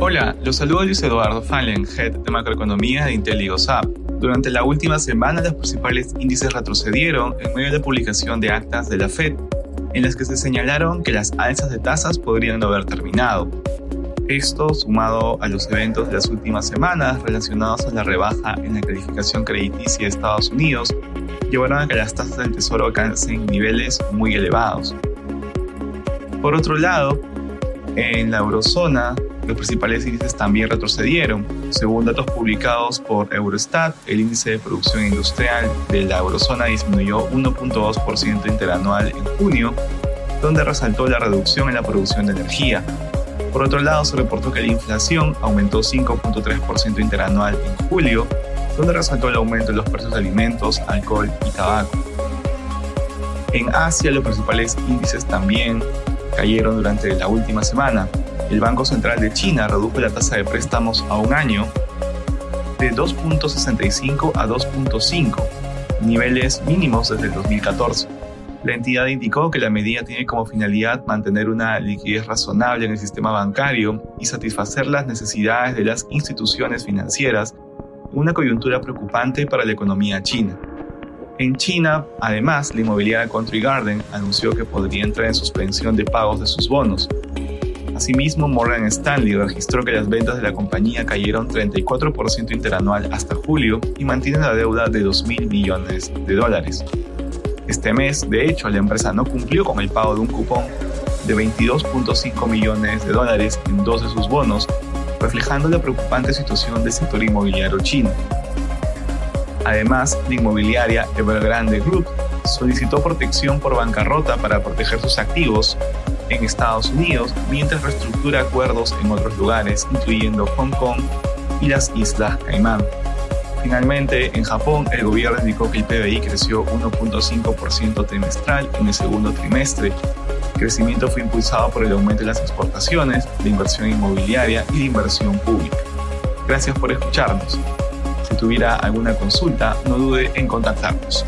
Hola, los saludo Luis Eduardo Fallen, Head de Macroeconomía de IntelliGoSap. Durante la última semana, los principales índices retrocedieron en medio de la publicación de actas de la Fed, en las que se señalaron que las alzas de tasas podrían haber terminado. Esto, sumado a los eventos de las últimas semanas relacionados a la rebaja en la calificación crediticia de Estados Unidos, llevaron a que las tasas del Tesoro alcancen niveles muy elevados. Por otro lado, en la eurozona, los principales índices también retrocedieron. Según datos publicados por Eurostat, el índice de producción industrial de la eurozona disminuyó 1.2% interanual en junio, donde resaltó la reducción en la producción de energía. Por otro lado, se reportó que la inflación aumentó 5.3% interanual en julio, donde resaltó el aumento de los precios de alimentos, alcohol y tabaco. En Asia, los principales índices también cayeron durante la última semana el Banco Central de China redujo la tasa de préstamos a un año de 2.65 a 2.5, niveles mínimos desde el 2014. La entidad indicó que la medida tiene como finalidad mantener una liquidez razonable en el sistema bancario y satisfacer las necesidades de las instituciones financieras una coyuntura preocupante para la economía china. En China, además, la inmobiliaria Country Garden anunció que podría entrar en suspensión de pagos de sus bonos, Asimismo, Morgan Stanley registró que las ventas de la compañía cayeron 34% interanual hasta julio y mantiene la deuda de 2.000 millones de dólares. Este mes, de hecho, la empresa no cumplió con el pago de un cupón de 22.5 millones de dólares en dos de sus bonos, reflejando la preocupante situación del sector inmobiliario chino. Además, la inmobiliaria Evergrande Group solicitó protección por bancarrota para proteger sus activos en Estados Unidos, mientras reestructura acuerdos en otros lugares, incluyendo Hong Kong y las Islas Caimán. Finalmente, en Japón, el gobierno indicó que el PBI creció 1.5% trimestral en el segundo trimestre. El crecimiento fue impulsado por el aumento de las exportaciones, de inversión inmobiliaria y de inversión pública. Gracias por escucharnos. Si tuviera alguna consulta, no dude en contactarnos.